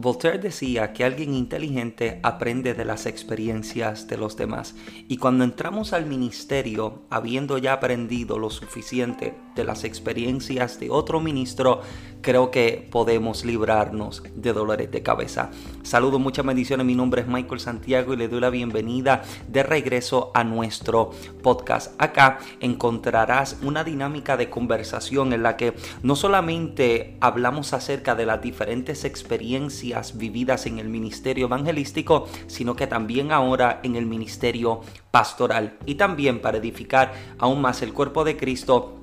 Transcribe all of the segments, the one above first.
Voltaire decía que alguien inteligente aprende de las experiencias de los demás. Y cuando entramos al ministerio, habiendo ya aprendido lo suficiente de las experiencias de otro ministro, creo que podemos librarnos de dolores de cabeza. Saludo, muchas bendiciones. Mi nombre es Michael Santiago y le doy la bienvenida de regreso a nuestro podcast. Acá encontrarás una dinámica de conversación en la que no solamente hablamos acerca de las diferentes experiencias vividas en el ministerio evangelístico, sino que también ahora en el ministerio pastoral. Y también para edificar aún más el cuerpo de Cristo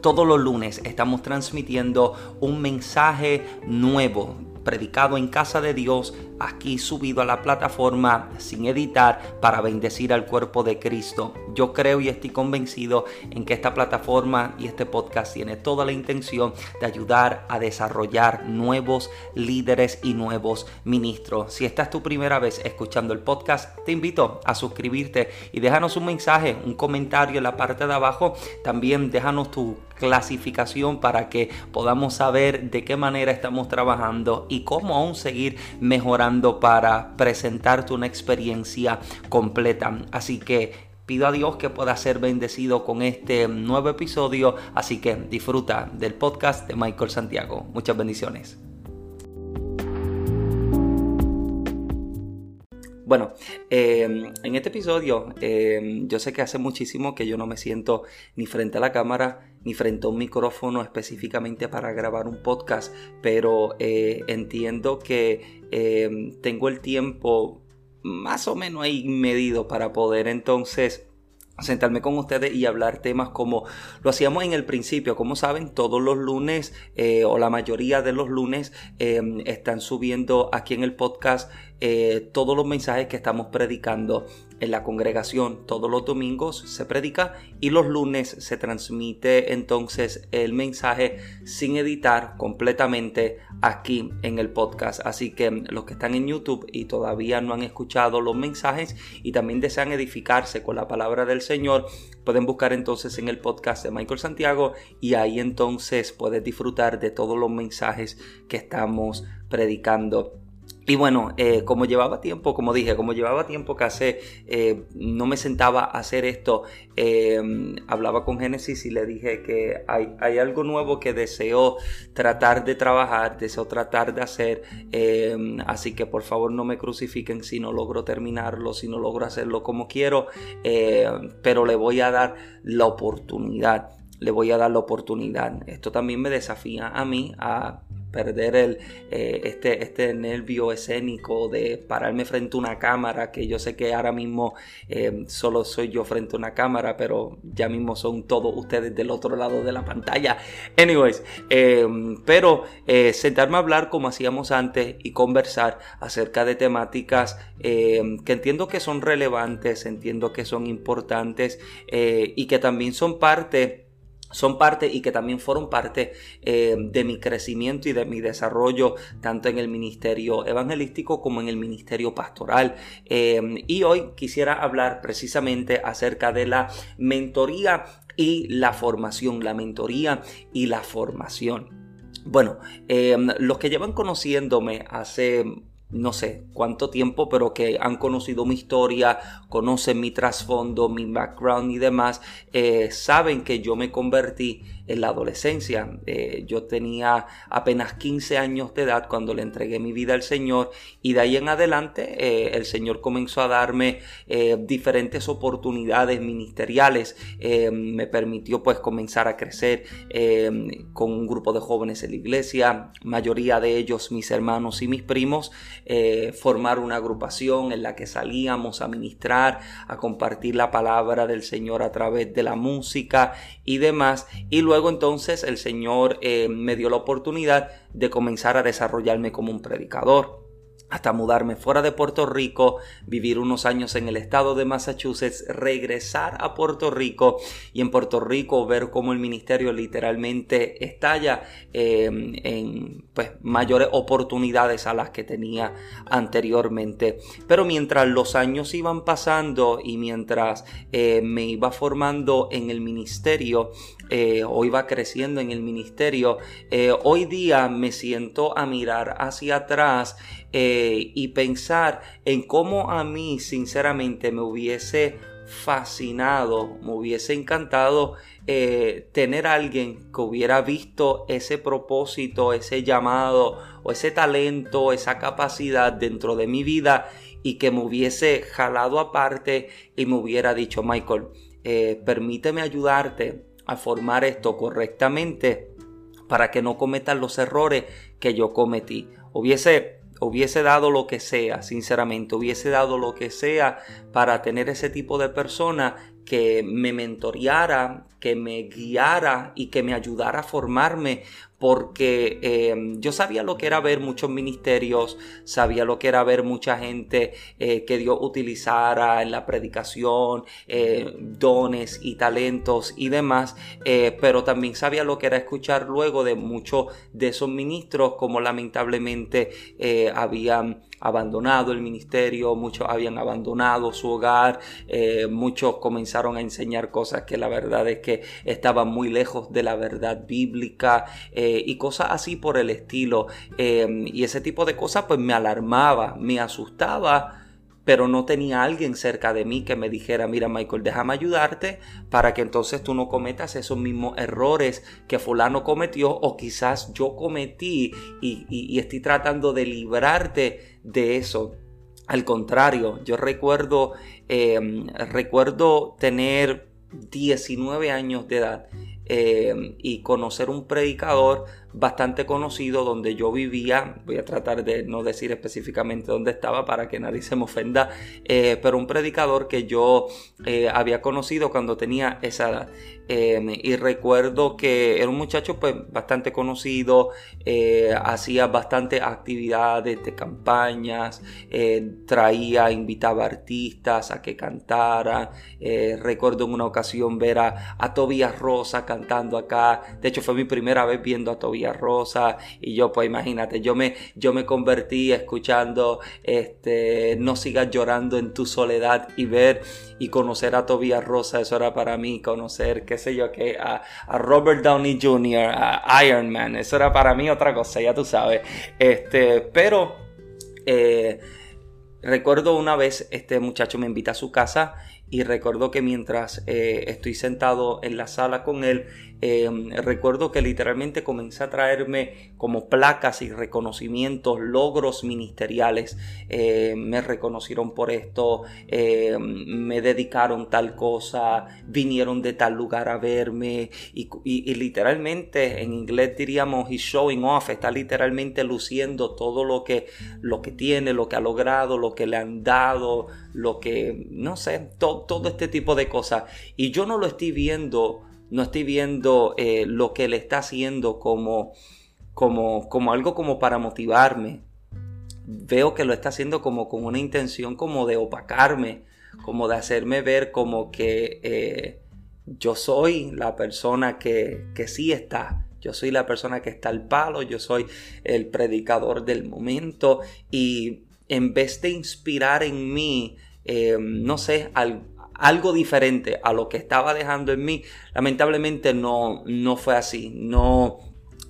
todos los lunes estamos transmitiendo un mensaje nuevo predicado en casa de Dios aquí subido a la plataforma sin editar para bendecir al cuerpo de Cristo. Yo creo y estoy convencido en que esta plataforma y este podcast tiene toda la intención de ayudar a desarrollar nuevos líderes y nuevos ministros. Si esta es tu primera vez escuchando el podcast, te invito a suscribirte y déjanos un mensaje, un comentario en la parte de abajo. También déjanos tu clasificación para que podamos saber de qué manera estamos trabajando y cómo aún seguir mejorando para presentarte una experiencia completa. Así que pido a Dios que pueda ser bendecido con este nuevo episodio. Así que disfruta del podcast de Michael Santiago. Muchas bendiciones. Bueno, em, en este episodio em, yo sé que hace muchísimo que yo no me siento ni frente a la cámara ni frente a un micrófono específicamente para grabar un podcast, pero eh, entiendo que em, tengo el tiempo más o menos ahí medido para poder entonces sentarme con ustedes y hablar temas como lo hacíamos en el principio. Como saben, todos los lunes eh, o la mayoría de los lunes están subiendo aquí en el podcast eh, todos los mensajes que estamos predicando en la congregación. Todos los domingos se predica y los lunes se transmite entonces el mensaje sin editar completamente aquí en el podcast. Así que los que están en YouTube y todavía no han escuchado los mensajes y también desean edificarse con la palabra del Señor, pueden buscar entonces en el podcast de Michael Santiago y ahí entonces puedes disfrutar de todos los mensajes que estamos predicando. Y bueno, eh, como llevaba tiempo, como dije, como llevaba tiempo que hace, eh, no me sentaba a hacer esto, eh, hablaba con Génesis y le dije que hay, hay, algo nuevo que deseo tratar de trabajar, deseo tratar de hacer, así que por favor no me crucifiquen si no logro terminarlo, si no logro hacerlo como quiero, pero le voy a dar la oportunidad le voy a dar la oportunidad. Esto también me desafía a mí a perder el, eh, este, este nervio escénico de pararme frente a una cámara, que yo sé que ahora mismo eh, solo soy yo frente a una cámara, pero ya mismo son todos ustedes del otro lado de la pantalla. Anyways, eh, pero sentarme a hablar como hacíamos antes y conversar acerca de temáticas que entiendo que son relevantes, entiendo que son importantes y que también son parte son parte y que también fueron parte eh, de mi crecimiento y de mi desarrollo tanto en el ministerio evangelístico como en el ministerio pastoral. Eh, y hoy quisiera hablar precisamente acerca de la mentoría y la formación, la mentoría y la formación. Bueno, eh, los que llevan conociéndome hace no sé cuánto tiempo, pero que han conocido mi historia, conocen mi trasfondo, mi background y demás, eh, saben que yo me convertí en la adolescencia. Eh, yo tenía apenas 15 años de edad cuando le entregué mi vida al Señor y de ahí en adelante eh, el Señor comenzó a darme eh, diferentes oportunidades ministeriales. me permitió pues comenzar a crecer con un grupo de jóvenes en la iglesia, mayoría de ellos mis hermanos y mis primos, formar una agrupación en la que salíamos a ministrar, a compartir la palabra del Señor a través de la música y demás. Y luego luego entonces el Señor eh, me dio la oportunidad de comenzar a desarrollarme como un predicador. Hasta mudarme fuera de Puerto Rico, vivir unos años en el estado de Massachusetts, regresar a Puerto Rico y en Puerto Rico ver cómo el ministerio literalmente estalla em, en pues, mayores oportunidades a las que tenía anteriormente. Pero mientras los años iban pasando y mientras eh, me iba formando en el ministerio, eh, o iba creciendo en el ministerio, eh, hoy día me siento a mirar hacia atrás eh, y pensar en cómo a mí sinceramente me hubiese fascinado, me hubiese encantado tener a alguien que hubiera visto ese propósito, ese llamado o ese talento, esa capacidad dentro de mi vida y que me hubiese jalado aparte y me hubiera dicho, Michael, permíteme ayudarte a formar esto correctamente para que no cometan los errores que yo cometí. Hubiese, hubiese dado lo que sea, sinceramente, hubiese dado lo que sea para tener ese tipo de persona que me mentoreara, que me guiara y que me ayudara a formarme porque em, yo sabía lo que era ver muchos ministerios, sabía lo que era ver mucha gente eh, que Dios utilizara en la predicación, eh, dones y talentos y demás, eh, pero también sabía lo que era escuchar luego de muchos de esos ministros como lamentablemente habían abandonado el ministerio, muchos habían abandonado su hogar, muchos comenzaron a enseñar cosas que la verdad es que estaban muy lejos de la verdad bíblica. Y cosas así por el estilo. Em, y ese tipo de cosas pues me alarmaba, me asustaba pero no tenía alguien cerca de mí que me dijera, mira Michael, déjame ayudarte para que entonces tú no cometas esos mismos errores que fulano cometió o quizás yo cometí y, estoy tratando de librarte de eso. Al contrario, yo recuerdo, em, recuerdo tener 19 años de edad eh, y conocer un predicador bastante conocido donde yo vivía, voy a tratar de no decir específicamente dónde estaba para que nadie se me ofenda, eh, pero un predicador que yo eh, había conocido cuando tenía esa edad. Em, y recuerdo que era un muchacho pues bastante conocido, eh, hacía bastante actividades de campañas, traía, invitaba artistas a que cantaran. recuerdo en una ocasión ver a, a Tobias Rosa cantando acá. De hecho fue mi primera vez viendo a Tobias Rosa y yo pues imagínate, yo me, yo me convertí escuchando este, No sigas llorando en tu soledad y ver y conocer a Tobias Rosa, eso era para mí, conocer, qué sé yo, que a, Robert Downey Jr., a Iron Man, eso era para mí otra cosa, ya tú sabes. Este, pero eh, recuerdo una vez este muchacho me invita a su casa y recuerdo que mientras eh, estoy sentado en la sala con él, eh, recuerdo que literalmente comencé a traerme como placas y reconocimientos, logros ministeriales. Eh, me reconocieron por esto, me dedicaron tal cosa, vinieron de tal lugar a verme y, y, literalmente en inglés diríamos he's showing off, está literalmente luciendo todo lo que, lo que tiene, lo que ha logrado, lo que le han dado, lo que, no sé, todo este tipo de cosas. Y yo no lo estoy viendo, no estoy viendo eh, lo que le está haciendo como, como, como algo como para motivarme. Veo que lo está haciendo como con una intención como de opacarme, como de hacerme ver como que eh, yo soy la persona que, que sí está. Yo soy la persona que está al palo, yo soy el predicador del momento y en vez de inspirar en mí, eh, no sé, algo diferente a lo que estaba dejando en mí, lamentablemente no, no fue así. No,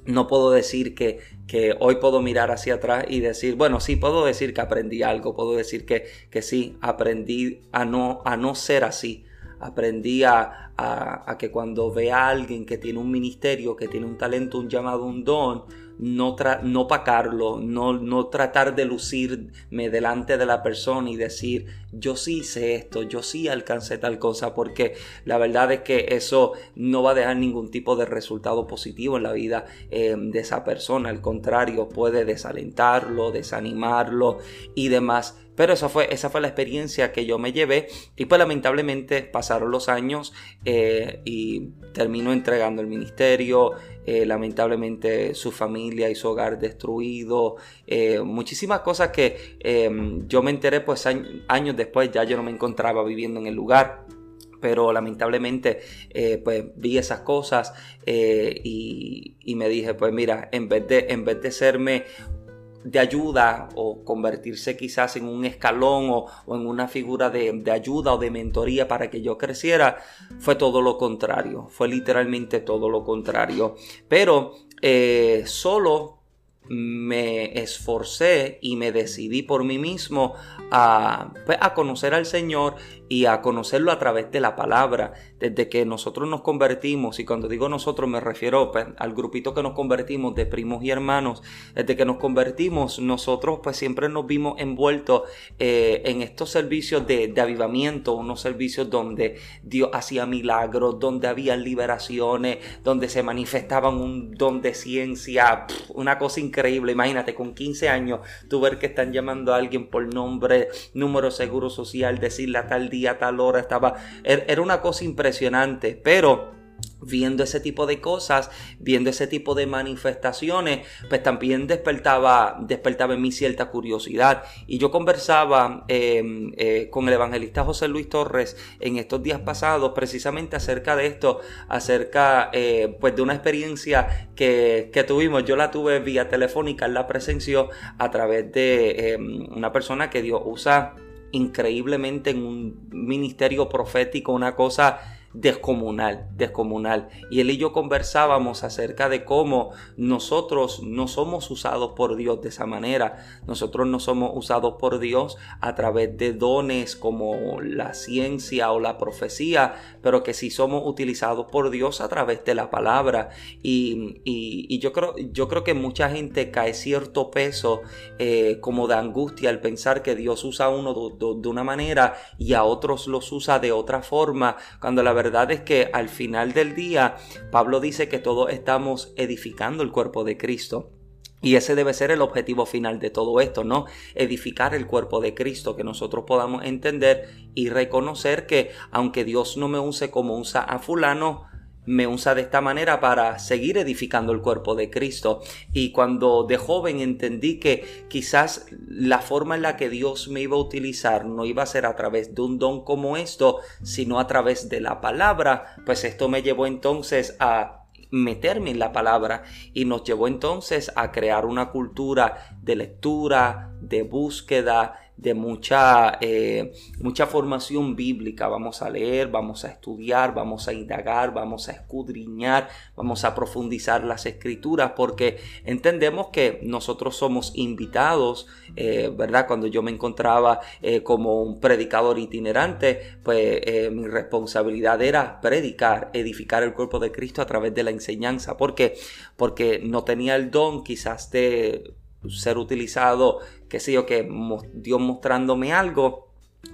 no puedo decir que, que, hoy puedo mirar hacia atrás y decir, bueno, sí, puedo decir que aprendí algo, puedo decir que, que sí, aprendí a no, a no ser así. Aprendí a, a, que cuando vea a alguien que tiene un ministerio, que tiene un talento, un llamado, un don, no, no pacarlo, no, no tratar de lucirme delante de la persona y decir, yo sí hice esto, yo sí alcancé tal cosa, porque la verdad es que eso no va a dejar ningún tipo de resultado positivo en la vida eh, de esa persona, al contrario, puede desalentarlo, desanimarlo y demás. Pero esa fue, esa fue la experiencia que yo me llevé y pues lamentablemente pasaron los años eh, y terminó entregando el ministerio, eh, lamentablemente su familia y su hogar destruido, eh, muchísimas cosas que yo me enteré pues años después, ya yo no me encontraba viviendo en el lugar. Pero lamentablemente pues vi esas cosas y, y, me dije pues mira en vez de en vez de serme de ayuda o convertirse quizás en un escalón o, en una figura de, ayuda o de mentoría para que yo creciera, fue todo lo contrario, fue literalmente todo lo contrario. Pero eh, solo me esforcé y me decidí por mí mismo a, pues, a, conocer al Señor y a conocerlo a través de la palabra. Desde que nosotros nos convertimos, y cuando digo nosotros me refiero pues, al grupito que nos convertimos de primos y hermanos, desde que nos convertimos, nosotros pues siempre nos vimos envueltos eh, en estos servicios de, de, avivamiento, unos servicios donde Dios hacía milagros, donde había liberaciones, donde se manifestaban un don de ciencia, una cosa increíble. Imagínate, con 15 años, tú ver que están llamando a alguien por nombre, número seguro social, decirle a tal día, tal hora, estaba, er, era una cosa impresionante, pero viendo ese tipo de cosas, viendo ese tipo de manifestaciones, pues también despertaba, despertaba en mí cierta curiosidad. Y yo conversaba em, eh, con el evangelista José Luis Torres en estos días pasados precisamente acerca de esto, acerca eh, pues de una experiencia que, que, tuvimos. Yo la tuve vía telefónica, en la presenció a través de em, una persona que Dios usa increíblemente en un ministerio profético, una cosa descomunal, descomunal. Y él y yo conversábamos acerca de cómo nosotros no somos usados por Dios de esa manera. Nosotros no somos usados por Dios a través de dones como la ciencia o la profecía, pero que sí somos utilizados por Dios a través de la palabra. Y, y, yo, creo, yo creo que mucha gente cae cierto peso eh, como de angustia al pensar que Dios usa a uno de, de una manera y a otros los usa de otra forma, cuando la verdad verdad es que al final del día, Pablo dice que todos estamos edificando el cuerpo de Cristo. Y ese debe ser el objetivo final de todo esto, ¿no? Edificar el cuerpo de Cristo, que nosotros podamos entender y reconocer que aunque Dios no me use como usa a fulano, me usa de esta manera para seguir edificando el cuerpo de Cristo. Y cuando de joven entendí que quizás la forma en la que Dios me iba a utilizar no iba a ser a través de un don como esto, sino a través de la palabra, pues esto me llevó entonces a meterme en la palabra y nos llevó entonces a crear una cultura de lectura, de búsqueda, de mucha, eh, mucha formación bíblica. Vamos a leer, vamos a estudiar, vamos a indagar, vamos a escudriñar, vamos a profundizar las escrituras porque entendemos que nosotros somos invitados, eh, ¿verdad? Cuando yo me encontraba eh, como un predicador itinerante, pues mi responsabilidad era predicar, edificar el cuerpo de Cristo a través de la enseñanza. ¿Por qué? Porque no tenía el don quizás de ser utilizado, qué sé yo, que Dios mostrándome algo,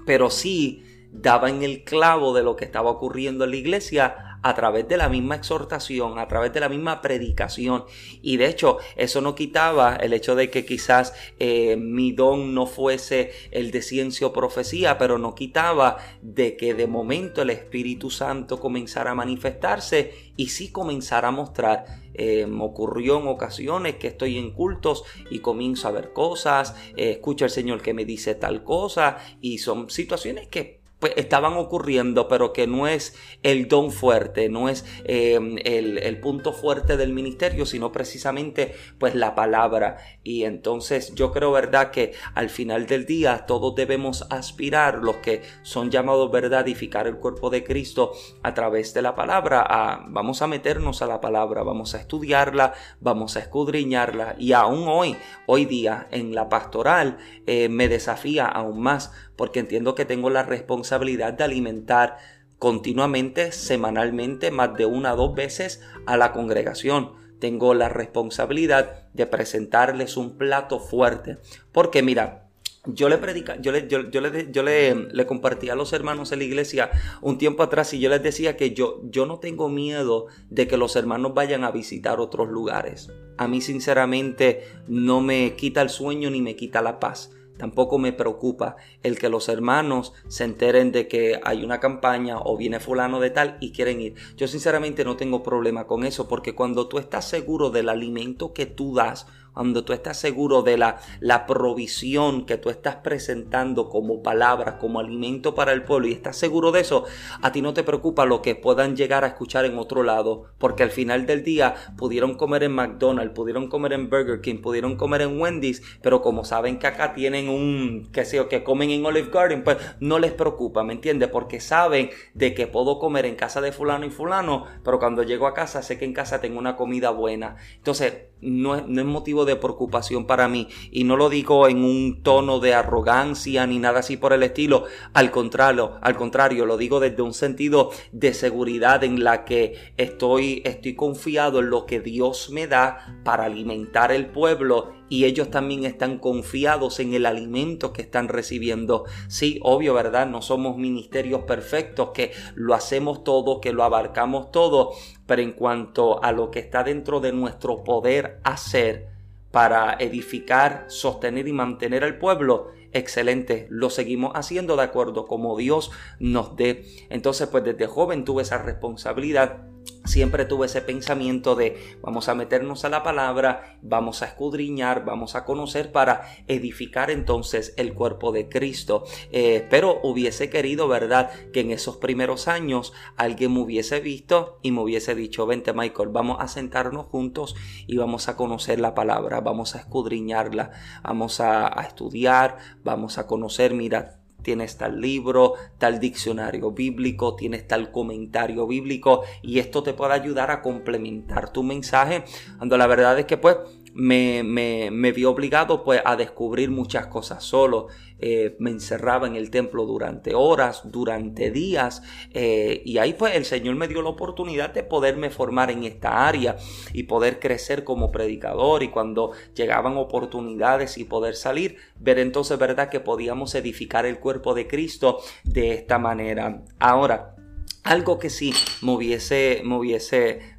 pero sí daba en el clavo de lo que estaba ocurriendo en la iglesia a través de la misma exhortación, a través de la misma predicación. Y de hecho, eso no quitaba el hecho de que quizás eh, mi don no fuese el de ciencia o profecía, pero no quitaba de que de momento el Espíritu Santo comenzara a manifestarse y sí comenzara a mostrar. Eh, me ocurrió en ocasiones que estoy en cultos y comienzo a ver cosas, eh, escucho al Señor que me dice tal cosa y son situaciones que estaban ocurriendo, pero que no es el don fuerte, no es em, el, punto fuerte del ministerio, sino precisamente pues la palabra. Y entonces yo creo, verdad, que al final del día todos debemos aspirar, los que son llamados, verdad, a edificar el cuerpo de Cristo a través de la palabra, a, vamos a meternos a la palabra, vamos a estudiarla, vamos a escudriñarla. Y aún hoy, hoy día en la pastoral, eh, me desafía aún más porque entiendo que tengo la responsabilidad de alimentar continuamente, semanalmente, más de una o dos veces a la congregación. Tengo la responsabilidad de presentarles un plato fuerte. Porque mira, yo le predica, yo le, yo, yo le, le compartí a los hermanos en la iglesia un tiempo atrás y yo les decía que yo, yo no tengo miedo de que los hermanos vayan a visitar otros lugares. A mí sinceramente no me quita el sueño ni me quita la paz Tampoco me preocupa el que los hermanos se enteren de que hay una campaña o viene fulano de tal y quieren ir. Yo sinceramente no tengo problema con eso porque cuando tú estás seguro del alimento que tú das, cuando tú estás seguro de la, la provisión que tú estás presentando como palabra, como alimento para el pueblo y estás seguro de eso, a ti no te preocupa lo que puedan llegar a escuchar en otro lado, porque al final del día pudieron comer en McDonald's, pudieron comer en Burger King, pudieron comer en Wendy's, pero como saben que acá tienen un, qué sé yo, que comen en Olive Garden, pues no les preocupa, ¿me entiendes? Porque saben de que puedo comer en casa de fulano y fulano, pero cuando llego a casa sé que en casa tengo una comida buena. Entonces, no es, no es de preocupación para mí. Y no lo digo en un tono de arrogancia ni nada así por el estilo. Al contrario, al contrario, lo digo desde un sentido de seguridad en la que estoy, estoy confiado en lo que Dios me da para alimentar el pueblo y ellos también están confiados en el alimento que están recibiendo. Sí, obvio, ¿verdad? No somos ministerios perfectos, que lo hacemos todo, que lo abarcamos todo, pero en cuanto a lo que está dentro de nuestro poder hacer, para edificar, sostener y mantener al pueblo, excelente, lo seguimos haciendo de acuerdo como Dios nos dé. Entonces, pues desde joven tuve esa responsabilidad siempre tuve ese pensamiento de vamos a meternos a la palabra, vamos a escudriñar, vamos a conocer para edificar entonces el cuerpo de Cristo. Eh, pero hubiese querido, ¿verdad?, que en esos primeros años alguien me hubiese visto y me hubiese dicho, vente Michael, vamos a sentarnos juntos y vamos a conocer la palabra, vamos a escudriñarla, vamos a, a estudiar, vamos a conocer, mira, tienes tal libro, tal diccionario bíblico, tienes tal comentario bíblico y esto te puede ayudar a complementar tu mensaje. Cuando la verdad es que pues me, me, me vi obligado pues a descubrir muchas cosas solo. Eh, me encerraba en el templo durante horas, durante días eh, y ahí pues el Señor me dio la oportunidad de poderme formar en esta área y poder crecer como predicador y cuando llegaban oportunidades y poder salir, ver entonces verdad que podíamos edificar el cuerpo de Cristo de esta manera. Ahora, algo que sí me hubiese, me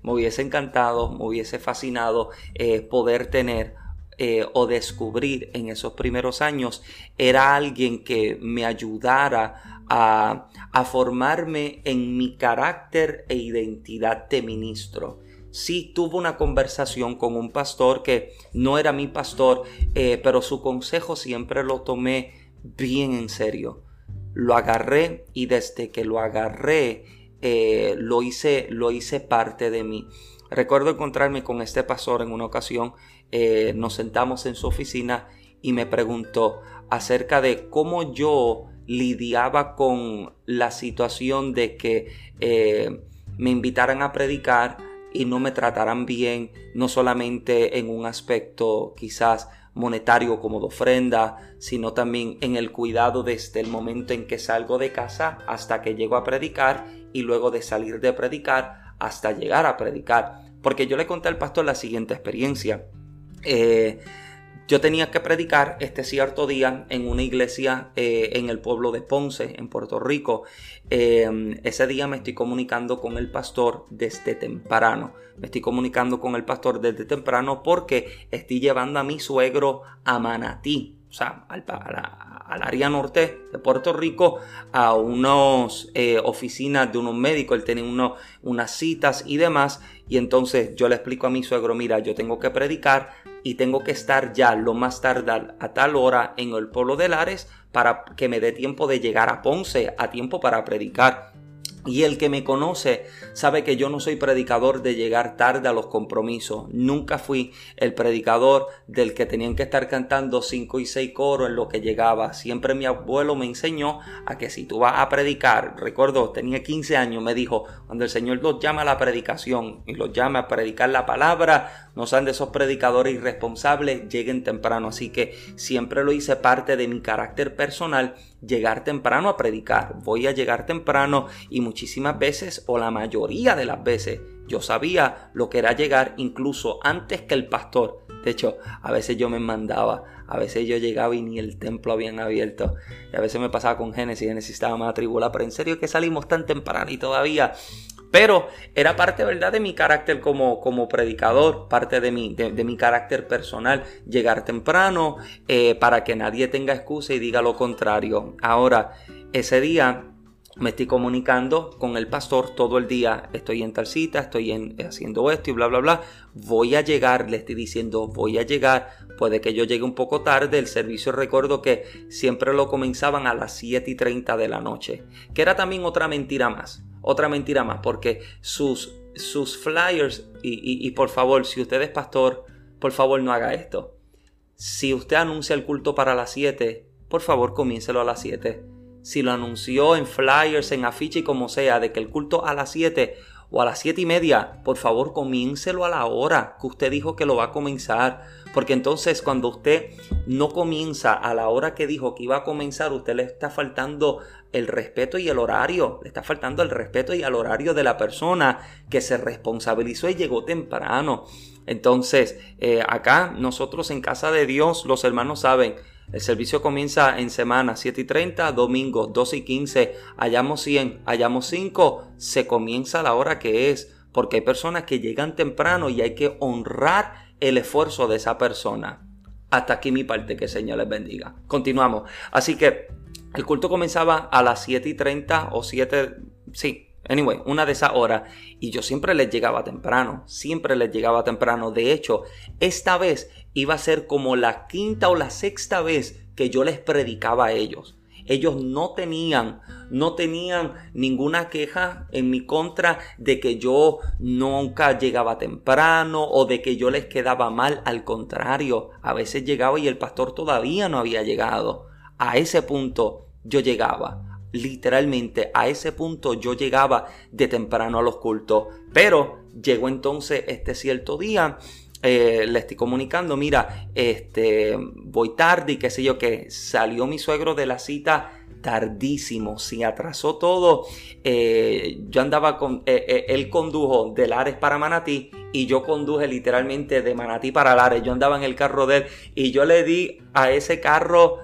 me encantado, me hubiese fascinado eh, poder tener eh, o descubrir en esos primeros años era alguien que me ayudara a, a formarme en mi carácter e identidad de ministro. Sí tuve una conversación con un pastor que no era mi pastor, eh, pero su consejo siempre lo tomé bien en serio lo agarré y desde que lo agarré eh, lo, hice, lo hice parte de mí. Recuerdo encontrarme con este pastor en una ocasión, eh, nos sentamos en su oficina y me preguntó acerca de cómo yo lidiaba con la situación de que eh, me invitaran a predicar y no me trataran bien, no solamente en un aspecto quizás monetario como de ofrenda, sino también en el cuidado desde el momento en que salgo de casa hasta que llego a predicar y luego de salir de predicar hasta llegar a predicar. Porque yo le conté al pastor la siguiente experiencia. Eh, yo tenía que predicar este cierto día en una iglesia eh, en el pueblo de Ponce, en Puerto Rico. Eh, ese día me estoy comunicando con el pastor desde temprano. Me estoy comunicando con el pastor desde temprano porque estoy llevando a mi suegro a Manatí, o sea, al, al área norte de Puerto Rico, a unas eh, oficinas de unos médicos. Él tenía uno, unas citas y demás. Y entonces yo le explico a mi suegro, mira, yo tengo que predicar y tengo que estar ya lo más tarde a tal hora en el pueblo de Lares para que me dé tiempo de llegar a Ponce, a tiempo para predicar. Y el que me conoce sabe que yo no soy predicador de llegar tarde a los compromisos. Nunca fui el predicador del que tenían que estar cantando cinco y seis coros en lo que llegaba. Siempre mi abuelo me enseñó a que si tú vas a predicar, recuerdo, tenía 15 años, me dijo, cuando el Señor los llama a la predicación y los llama a predicar la palabra, no sean de esos predicadores irresponsables, lleguen temprano. Así que siempre lo hice parte de mi carácter personal, llegar temprano a predicar. Voy a llegar temprano y muchísimas veces, o la mayoría de las veces, yo sabía lo que era llegar incluso antes que el pastor. De hecho, a veces yo me mandaba, a veces yo llegaba y ni el templo habían abierto. Y a veces me pasaba con Génesis, Génesis estaba más atribulada, pero en serio que salimos tan temprano y todavía Pero era parte, ¿verdad?, de mi carácter como, como predicador, parte de mi, de, mi carácter personal, llegar temprano eh, para que nadie tenga excusa y diga lo contrario. Ahora, ese día me estoy comunicando con el pastor todo el día, estoy en tal cita, estoy en, haciendo esto y bla, bla, bla. Voy a llegar, le estoy diciendo, voy a llegar, puede que yo llegue un poco tarde, el servicio recuerdo que siempre lo comenzaban a las 7 y 30 de la noche, que era también otra mentira más otra mentira más, porque sus, sus flyers, y, por favor, si usted es pastor, por favor no haga esto. Si usted anuncia el culto para las 7, por favor comiéncelo a las 7. Si lo anunció en flyers, en afiche y como sea, de que el culto a las 7 o a las 7 y media, por favor comiéncelo a la hora que usted dijo que lo va a comenzar. Porque entonces cuando usted no comienza a la hora que dijo que iba a comenzar, usted le está faltando el respeto y el horario. Le está faltando el respeto y el horario de la persona que se responsabilizó y llegó temprano. Entonces, eh, acá nosotros en casa de Dios, los hermanos saben, el servicio comienza en semana 7 y 30, domingo 12 y 15, hallamos 100, hallamos 5, se comienza la hora que es, porque hay personas que llegan temprano y hay que honrar el esfuerzo de esa persona. Hasta aquí mi parte, que el Señor les bendiga. Continuamos. Así que el culto comenzaba a las 7 y 30 o 7, sí, anyway, una de esas horas. Y yo siempre les llegaba temprano, siempre les llegaba temprano. De hecho, esta vez iba a ser como la quinta o la sexta vez que yo les predicaba a ellos. Ellos no tenían, no tenían ninguna queja en mi contra de que yo nunca llegaba temprano o de que yo les quedaba mal. Al contrario, a veces llegaba y el pastor todavía no había llegado. A ese punto yo llegaba. Literalmente a ese punto yo llegaba de temprano a los cultos. Pero llegó entonces este cierto día eh, le estoy comunicando, mira, este, voy tarde y qué sé yo, que salió mi suegro de la cita tardísimo, se atrasó todo. Eh, yo andaba con, eh, él condujo de Lares para Manatí y yo conduje literalmente de Manatí para Lares. Yo andaba en el carro de él y yo le di a ese carro,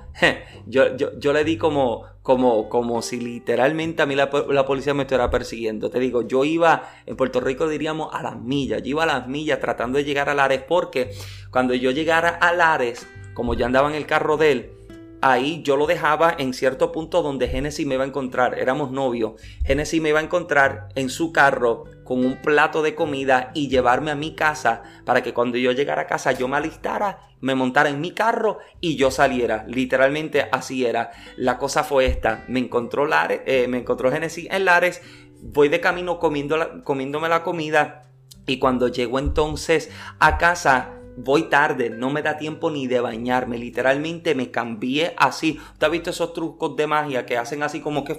yo, yo, le di como, como, como si literalmente a mí la, policía me estuviera persiguiendo. Te digo, yo iba, en Puerto Rico diríamos a las millas, yo iba a las millas tratando de llegar a Lares porque cuando yo llegara a Lares, como yo andaba en el carro de él, ahí yo lo dejaba en cierto punto donde Génesis me iba a encontrar. Éramos novios. Génesis me iba a encontrar en su carro con un plato de comida y llevarme a mi casa para que cuando yo llegara a casa yo me alistara, me montara en mi carro y yo saliera. Literalmente así era. La cosa fue esta. Me encontró, Lares, eh, me encontró Génesis en Lares. Voy de camino comiendo comiéndome la comida. Y cuando llego entonces a casa, voy tarde, no me da tiempo ni de bañarme, literalmente me cambié así. ¿Usted ha visto esos trucos de magia que hacen así como que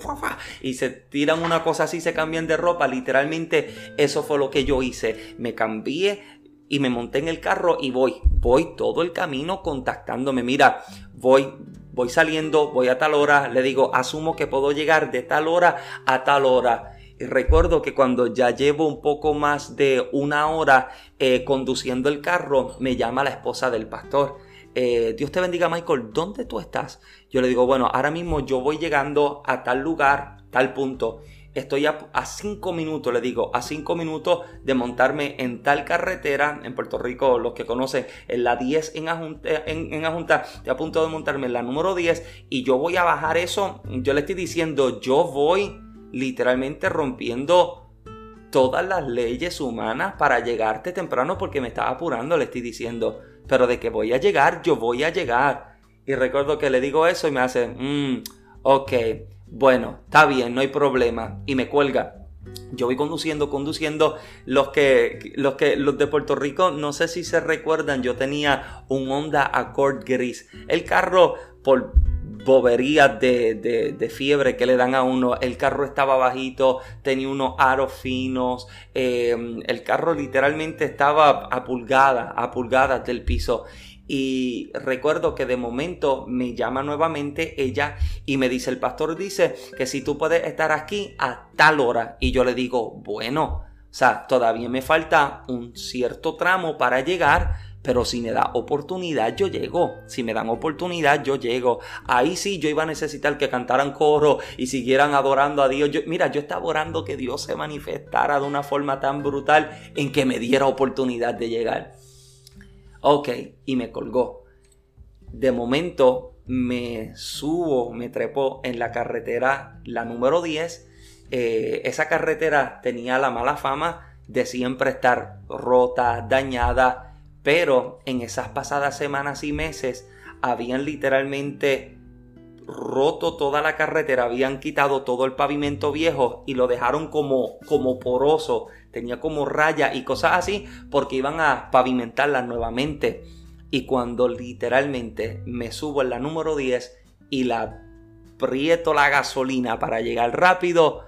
y se tiran una cosa así, se cambian de ropa? Literalmente eso fue lo que yo hice. Me cambié y me monté en el carro y voy, voy todo el camino contactándome. Mira, voy voy saliendo, voy a tal hora, le digo, asumo que puedo llegar de tal hora a tal hora recuerdo que cuando ya llevo un poco más de una hora eh, conduciendo el carro, me llama la esposa del pastor. Eh, Dios te bendiga Michael, ¿dónde tú estás? Yo le digo, bueno, ahora mismo yo voy llegando a tal lugar, tal punto. Estoy a, cinco minutos, le digo, a cinco minutos de montarme en tal carretera, en Puerto Rico, los que conocen, en la 10 en Ajunta, en, en Ajunta, estoy a punto de montarme en la número 10 y yo voy a bajar eso. Yo le estoy diciendo, yo voy literalmente rompiendo todas las leyes humanas para llegarte temprano porque me estaba apurando, le estoy diciendo, pero de que voy a llegar, yo voy a llegar. Y recuerdo que le digo eso y me hace, mmm, ok, bueno, está bien, no hay problema. Y me cuelga. Yo voy conduciendo, conduciendo. Los que, los que, los de Puerto Rico, no sé si se recuerdan, yo tenía un Honda Accord gris. El carro, por boberías de, fiebre que le dan a uno. El carro estaba bajito, tenía unos aros finos. Em, el carro literalmente estaba a pulgadas, a pulgadas del piso. Y recuerdo que de momento me llama nuevamente ella y me dice, el pastor dice que si tú puedes estar aquí a tal hora. Y yo le digo, bueno, o sea, todavía me falta un cierto tramo para llegar pero si me da oportunidad, yo llego. Si me dan oportunidad, yo llego. Ahí sí yo iba a necesitar que cantaran coro y siguieran adorando a Dios. Mira, yo estaba orando que Dios se manifestara de una forma tan brutal en que me diera oportunidad de llegar. Ok, y me colgó. De momento me subo, me trepo en la carretera, la número 10. Eh, esa carretera tenía la mala fama de siempre estar rota, dañada, pero en esas pasadas semanas y meses habían literalmente roto toda la carretera, habían quitado todo el pavimento viejo y lo dejaron como, como poroso, tenía como raya y cosas así, porque iban a pavimentarla nuevamente. Y cuando literalmente me subo en la número 10 y la aprieto la gasolina para llegar rápido,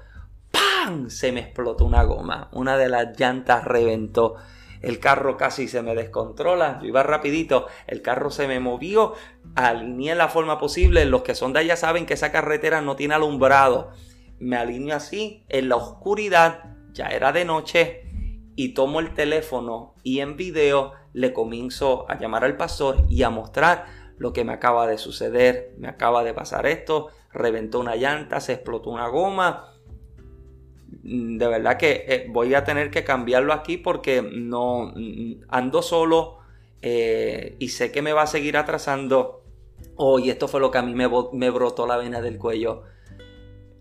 ¡pam! Se me explotó una goma, una de las llantas reventó el carro casi se me descontrola, yo iba rapidito, el carro se me movió, alineé la forma posible, los que son de allá saben que esa carretera no tiene alumbrado, me alineo así, en la oscuridad, ya era de noche, y tomo el teléfono y en video le comienzo a llamar al pastor y a mostrar lo que me acaba de suceder, me acaba de pasar esto, reventó una llanta, se explotó una goma, de verdad que eh, voy a tener que cambiarlo aquí porque no mm, ando solo eh, y sé que me va a seguir atrasando. Oh, esto fue lo que a mí me, brotó la vena del cuello.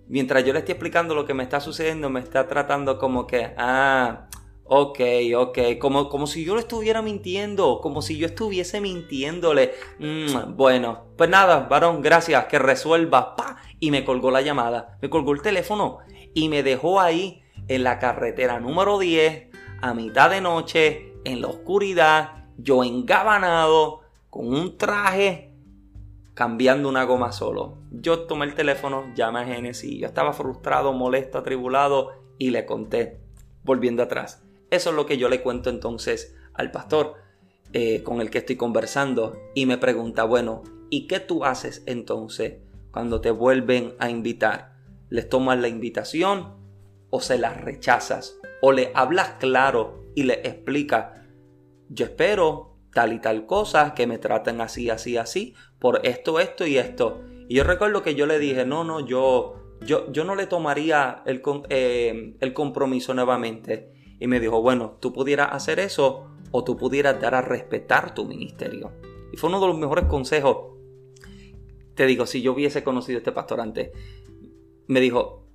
Mientras yo le estoy explicando lo que me está sucediendo, me está tratando como que, ah, ok, ok, como, como si yo le estuviera mintiendo, como si yo estuviese mintiéndole. Mm, bueno, pues nada, varón, gracias, que resuelva, pa, y me colgó la llamada, me colgó el teléfono y me dejó ahí en la carretera número 10 a mitad de noche, en la oscuridad, yo engabanado, con un traje, cambiando una goma solo. Yo tomé el teléfono, llamé a Genesis, yo estaba frustrado, molesto, atribulado y le conté, volviendo atrás. Eso es lo que yo le cuento entonces al pastor eh, con el que estoy conversando y me pregunta, bueno, ¿y qué tú haces entonces cuando te vuelven a invitar? Les tomas la invitación o se las rechazas o le hablas claro y le explicas, yo espero tal y tal cosa, que me traten así, así, así, por esto, esto y esto. Y yo recuerdo que yo le dije, no, no, yo, yo, yo no le tomaría el, eh, el compromiso nuevamente. Y me dijo, bueno, tú pudieras hacer eso o tú pudieras dar a respetar tu ministerio. Y fue uno de los mejores consejos. Te digo, si yo hubiese conocido a este pastor antes, me dijo,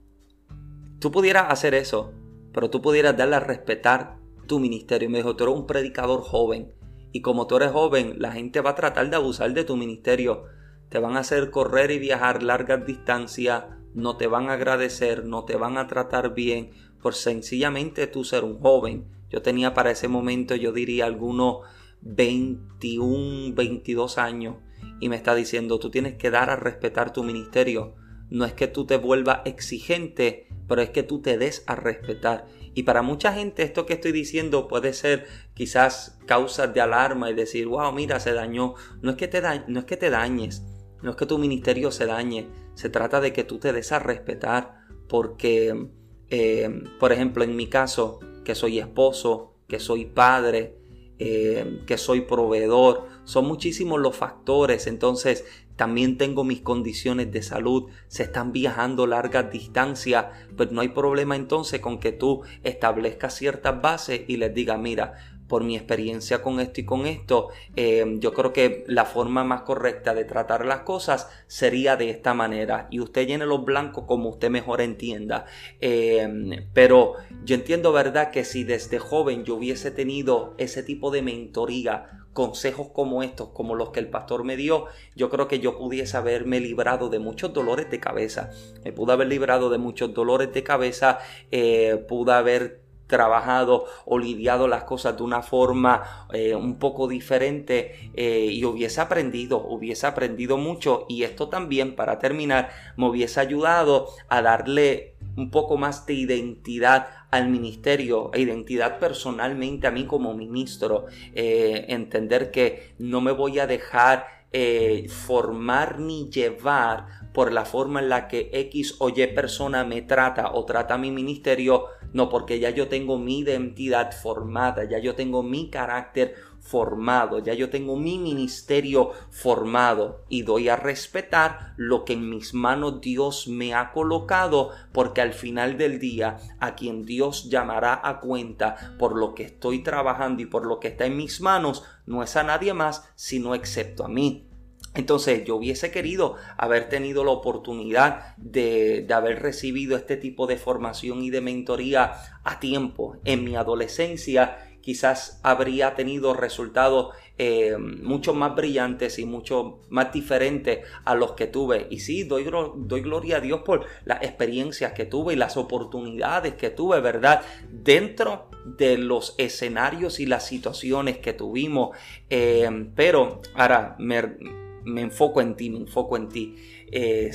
tú pudieras hacer eso, pero tú pudieras darle a respetar tu ministerio. Me dijo, tú eres un predicador joven. Y como tú eres joven, la gente va a tratar de abusar de tu ministerio. Te van a hacer correr y viajar largas distancias. No te van a agradecer, no te van a tratar bien por sencillamente tú ser un joven. Yo tenía para ese momento, yo diría, algunos 21, 22 años. Y me está diciendo, tú tienes que dar a respetar tu ministerio no es que tú te vuelvas exigente, pero es que tú te des a respetar. Y para mucha gente esto que estoy diciendo puede ser quizás causas de alarma y decir, wow, mira, se dañó. No es que te, no es que te dañes, no es que tu ministerio se dañe, se trata de que tú te des a respetar porque, eh, por ejemplo, en mi caso, que soy esposo, que soy padre, eh, que soy proveedor, son muchísimos los factores, entonces también tengo mis condiciones de salud, se están viajando largas distancias, pues no hay problema entonces con que tú establezcas ciertas bases y les diga, mira, por mi experiencia con esto y con esto, eh, yo creo que la forma más correcta de tratar las cosas sería de esta manera. Y usted llene los blancos como usted mejor entienda. Eh, pero yo entiendo, ¿verdad?, que si desde joven yo hubiese tenido ese tipo de mentoría, consejos como estos, como los que el pastor me dio, yo creo que yo pudiese haberme librado de muchos dolores de cabeza. Me pude haber librado de muchos dolores de cabeza, eh, pude haber trabajado o lidiado las cosas de una forma eh, un poco diferente eh, y hubiese aprendido, hubiese aprendido mucho y esto también para terminar me hubiese ayudado a darle un poco más de identidad al ministerio e identidad personalmente a mí como ministro, eh, entender que no me voy a dejar eh, formar ni llevar por la forma en la que X o Y persona me trata o trata mi ministerio No, porque ya yo tengo mi identidad formada, ya yo tengo mi carácter formado, ya yo tengo mi ministerio formado y doy a respetar lo que en mis manos Dios me ha colocado, porque al final del día a quien Dios llamará a cuenta por lo que estoy trabajando y por lo que está en mis manos, no es a nadie más, sino excepto a mí. Entonces yo hubiese querido haber tenido la oportunidad de, haber recibido este tipo de formación y de mentoría a tiempo en mi adolescencia quizás habría tenido resultados eh, mucho más brillantes y mucho más diferentes a los que tuve. Y sí, doy, gloria a Dios por las experiencias que tuve y las oportunidades que tuve, ¿verdad? Dentro de los escenarios y las situaciones que tuvimos. Eh, pero ahora me, me, enfoco en ti, me enfoco en ti. Eh,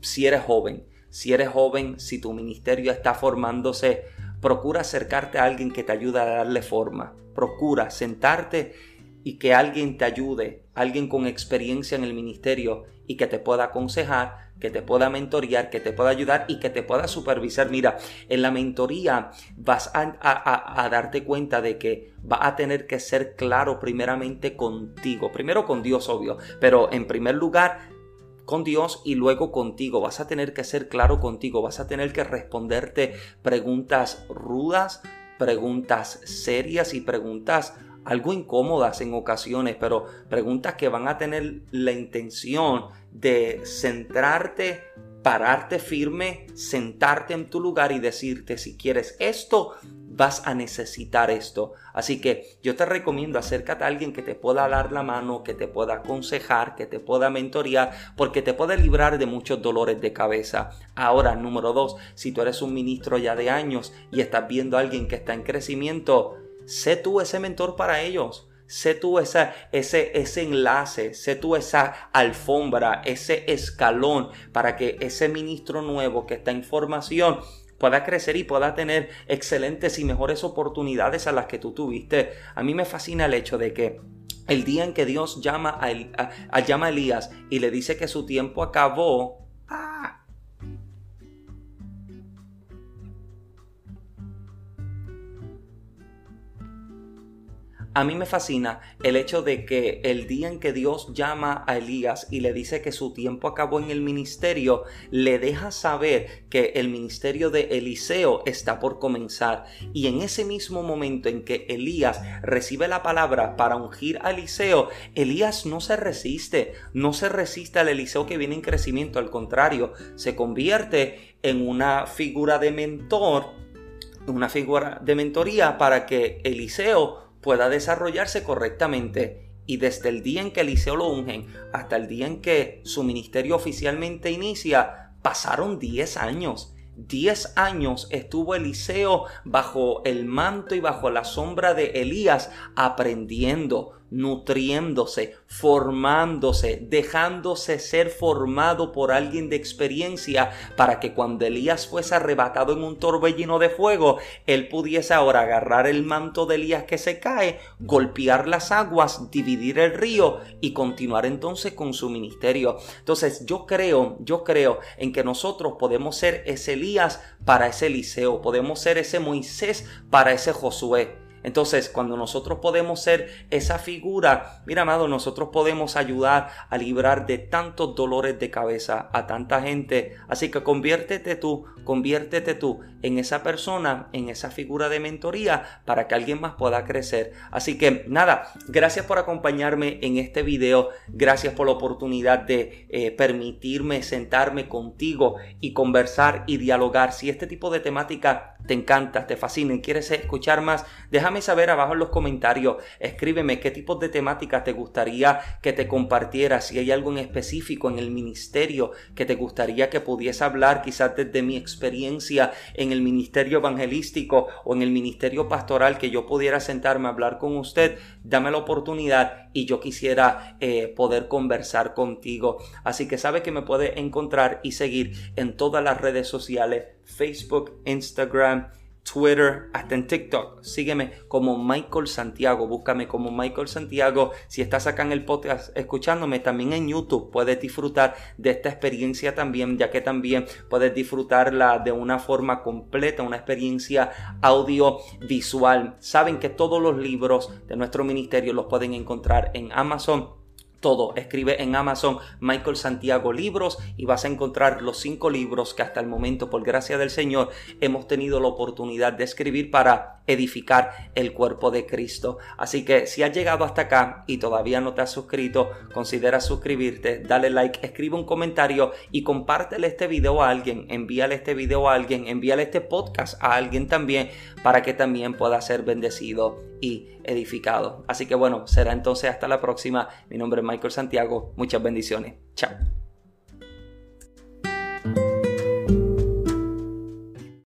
si eres joven, si eres joven, si tu ministerio está formándose, Procura acercarte a alguien que te ayude a darle forma. Procura sentarte y que alguien te ayude, alguien con experiencia en el ministerio y que te pueda aconsejar, que te pueda mentorear, que te pueda ayudar y que te pueda supervisar. Mira, en la mentoría vas a, darte cuenta de que va a tener que ser claro primeramente contigo, primero con Dios obvio, pero en primer lugar con Dios y luego contigo. Vas a tener que ser claro contigo, vas a tener que responderte preguntas rudas, preguntas serias y preguntas algo incómodas en ocasiones, pero preguntas que van a tener la intención de centrarte, pararte firme, sentarte en tu lugar y decirte si quieres esto, vas a necesitar esto. Así que yo te recomiendo acércate a alguien que te pueda dar la mano, que te pueda aconsejar, que te pueda mentorear, porque te puede librar de muchos dolores de cabeza. Ahora, número dos, si tú eres un ministro ya de años y estás viendo a alguien que está en crecimiento, sé tú ese mentor para ellos. Sé tú ese, ese enlace, sé tú esa alfombra, ese escalón para que ese ministro nuevo que está en formación pueda crecer y pueda tener excelentes y mejores oportunidades a las que tú tuviste. A mí me fascina el hecho de que el día en que Dios llama a, llama a Elías y le dice que su tiempo acabó, A mí me fascina el hecho de que el día en que Dios llama a Elías y le dice que su tiempo acabó en el ministerio, le deja saber que el ministerio de Eliseo está por comenzar. Y en ese mismo momento en que Elías recibe la palabra para ungir a Eliseo, Elías no se resiste, no se resiste al Eliseo que viene en crecimiento, al contrario, se convierte en una figura de mentor, una figura de mentoría para que Eliseo pueda desarrollarse correctamente. Y desde el día en que Eliseo lo ungen hasta el día en que su ministerio oficialmente inicia, pasaron 10 años. 10 años estuvo Eliseo bajo el manto y bajo la sombra de Elías aprendiendo, nutriéndose, formándose, dejándose ser formado por alguien de experiencia para que cuando Elías fuese arrebatado en un torbellino de fuego, él pudiese ahora agarrar el manto de Elías que se cae, golpear las aguas, dividir el río y continuar entonces con su ministerio. Entonces yo creo, yo creo en que nosotros podemos ser ese Elías para ese Eliseo, podemos ser ese Moisés para ese Josué. Entonces, cuando nosotros podemos ser esa figura, mira, amado, nosotros podemos ayudar a librar de tantos dolores de cabeza a tanta gente. Así que conviértete tú, conviértete tú en esa persona, en esa figura de mentoría para que alguien más pueda crecer. Así que nada, gracias por acompañarme en este video. Gracias por la oportunidad de eh, permitirme sentarme contigo y conversar y dialogar. Si este tipo de temática te encanta, te fascina y quieres escuchar más, déjame saber abajo en los comentarios. Escríbeme qué tipos de temáticas te gustaría que te compartiera. Si hay algo en específico en el ministerio que te gustaría que pudiese hablar, quizás desde mi experiencia en el ministerio evangelístico o en el ministerio pastoral, que yo pudiera sentarme a hablar con usted, dame la oportunidad y yo quisiera eh, poder conversar contigo. Así que sabe que me puede encontrar y seguir en todas las redes sociales Facebook, Instagram Twitter, hasta en TikTok. Sígueme como Michael Santiago. Búscame como Michael Santiago. Si estás acá en el podcast escuchándome, también en YouTube puedes disfrutar de esta experiencia también, ya que también puedes disfrutarla de una forma completa, una experiencia audiovisual. Saben que todos los libros de nuestro ministerio los pueden encontrar en Amazon todo. Escribe en Amazon Michael Santiago Libros y vas a encontrar los cinco libros que hasta el momento, por gracia del Señor, hemos tenido la oportunidad de escribir para edificar el cuerpo de Cristo. Así que si has llegado hasta acá y todavía no te has suscrito, considera suscribirte, dale like, escribe un comentario y compártele este video a alguien, envíale este video a alguien, envíale este podcast a alguien también para que también pueda ser bendecido y edificado. Así que bueno, será entonces hasta la próxima. Mi nombre es Michael Santiago. Muchas bendiciones. Chao.